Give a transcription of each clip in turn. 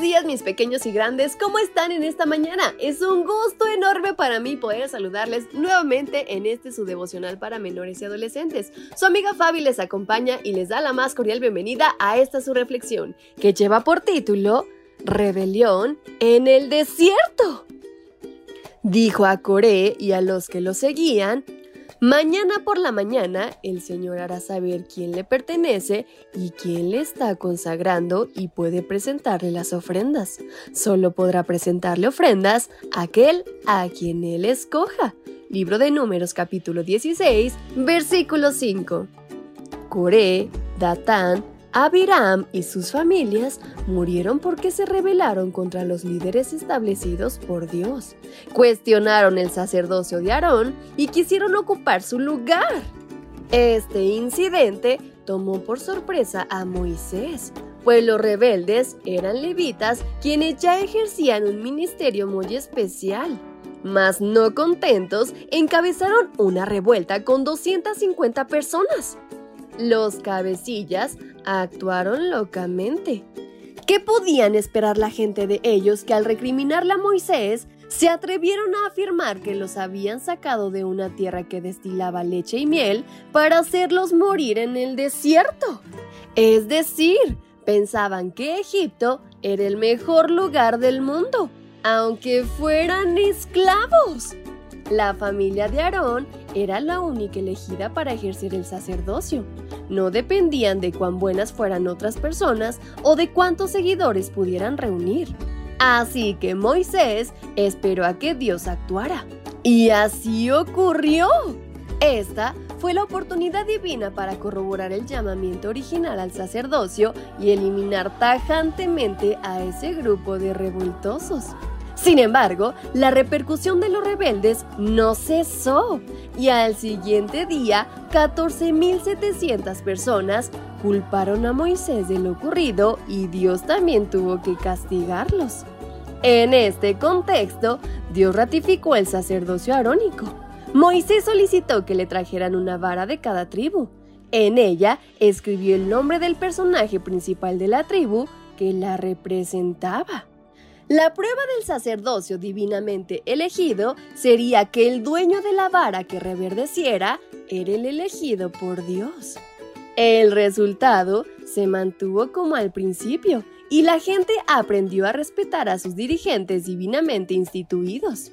Buenos días mis pequeños y grandes, ¿cómo están en esta mañana? Es un gusto enorme para mí poder saludarles nuevamente en este su devocional para menores y adolescentes. Su amiga Fabi les acompaña y les da la más cordial bienvenida a esta su reflexión, que lleva por título Rebelión en el desierto. Dijo a Coré y a los que lo seguían, Mañana por la mañana el Señor hará saber quién le pertenece y quién le está consagrando y puede presentarle las ofrendas. Solo podrá presentarle ofrendas aquel a quien él escoja. Libro de Números capítulo 16, versículo 5. Coré, Datán, Abiram y sus familias murieron porque se rebelaron contra los líderes establecidos por Dios. Cuestionaron el sacerdocio de Aarón y quisieron ocupar su lugar. Este incidente tomó por sorpresa a Moisés, pues los rebeldes eran levitas quienes ya ejercían un ministerio muy especial. Mas no contentos, encabezaron una revuelta con 250 personas. Los cabecillas actuaron locamente. ¿Qué podían esperar la gente de ellos que al recriminarle a Moisés se atrevieron a afirmar que los habían sacado de una tierra que destilaba leche y miel para hacerlos morir en el desierto? Es decir, pensaban que Egipto era el mejor lugar del mundo, aunque fueran esclavos. La familia de Aarón era la única elegida para ejercer el sacerdocio. No dependían de cuán buenas fueran otras personas o de cuántos seguidores pudieran reunir. Así que Moisés esperó a que Dios actuara. Y así ocurrió. Esta fue la oportunidad divina para corroborar el llamamiento original al sacerdocio y eliminar tajantemente a ese grupo de revoltosos. Sin embargo, la repercusión de los rebeldes no cesó y al siguiente día 14.700 personas culparon a Moisés de lo ocurrido y Dios también tuvo que castigarlos. En este contexto, Dios ratificó el sacerdocio arónico. Moisés solicitó que le trajeran una vara de cada tribu. En ella escribió el nombre del personaje principal de la tribu que la representaba. La prueba del sacerdocio divinamente elegido sería que el dueño de la vara que reverdeciera era el elegido por Dios. El resultado se mantuvo como al principio y la gente aprendió a respetar a sus dirigentes divinamente instituidos.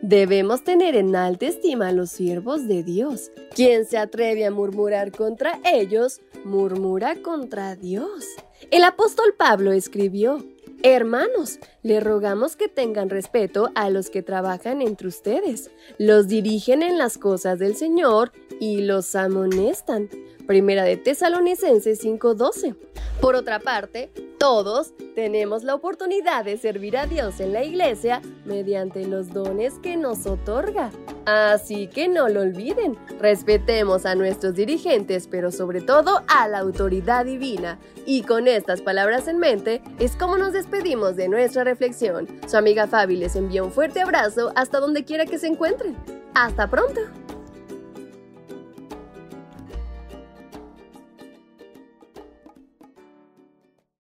Debemos tener en alta estima a los siervos de Dios. Quien se atreve a murmurar contra ellos, murmura contra Dios. El apóstol Pablo escribió, Hermanos, le rogamos que tengan respeto a los que trabajan entre ustedes, los dirigen en las cosas del Señor y los amonestan. Primera de Tesalonicenses 5:12. Por otra parte, todos tenemos la oportunidad de servir a Dios en la iglesia mediante los dones que nos otorga. Así que no lo olviden, respetemos a nuestros dirigentes, pero sobre todo a la autoridad divina. Y con estas palabras en mente, es como nos despedimos de nuestra reflexión. Su amiga Fabi les envía un fuerte abrazo hasta donde quiera que se encuentren. ¡Hasta pronto!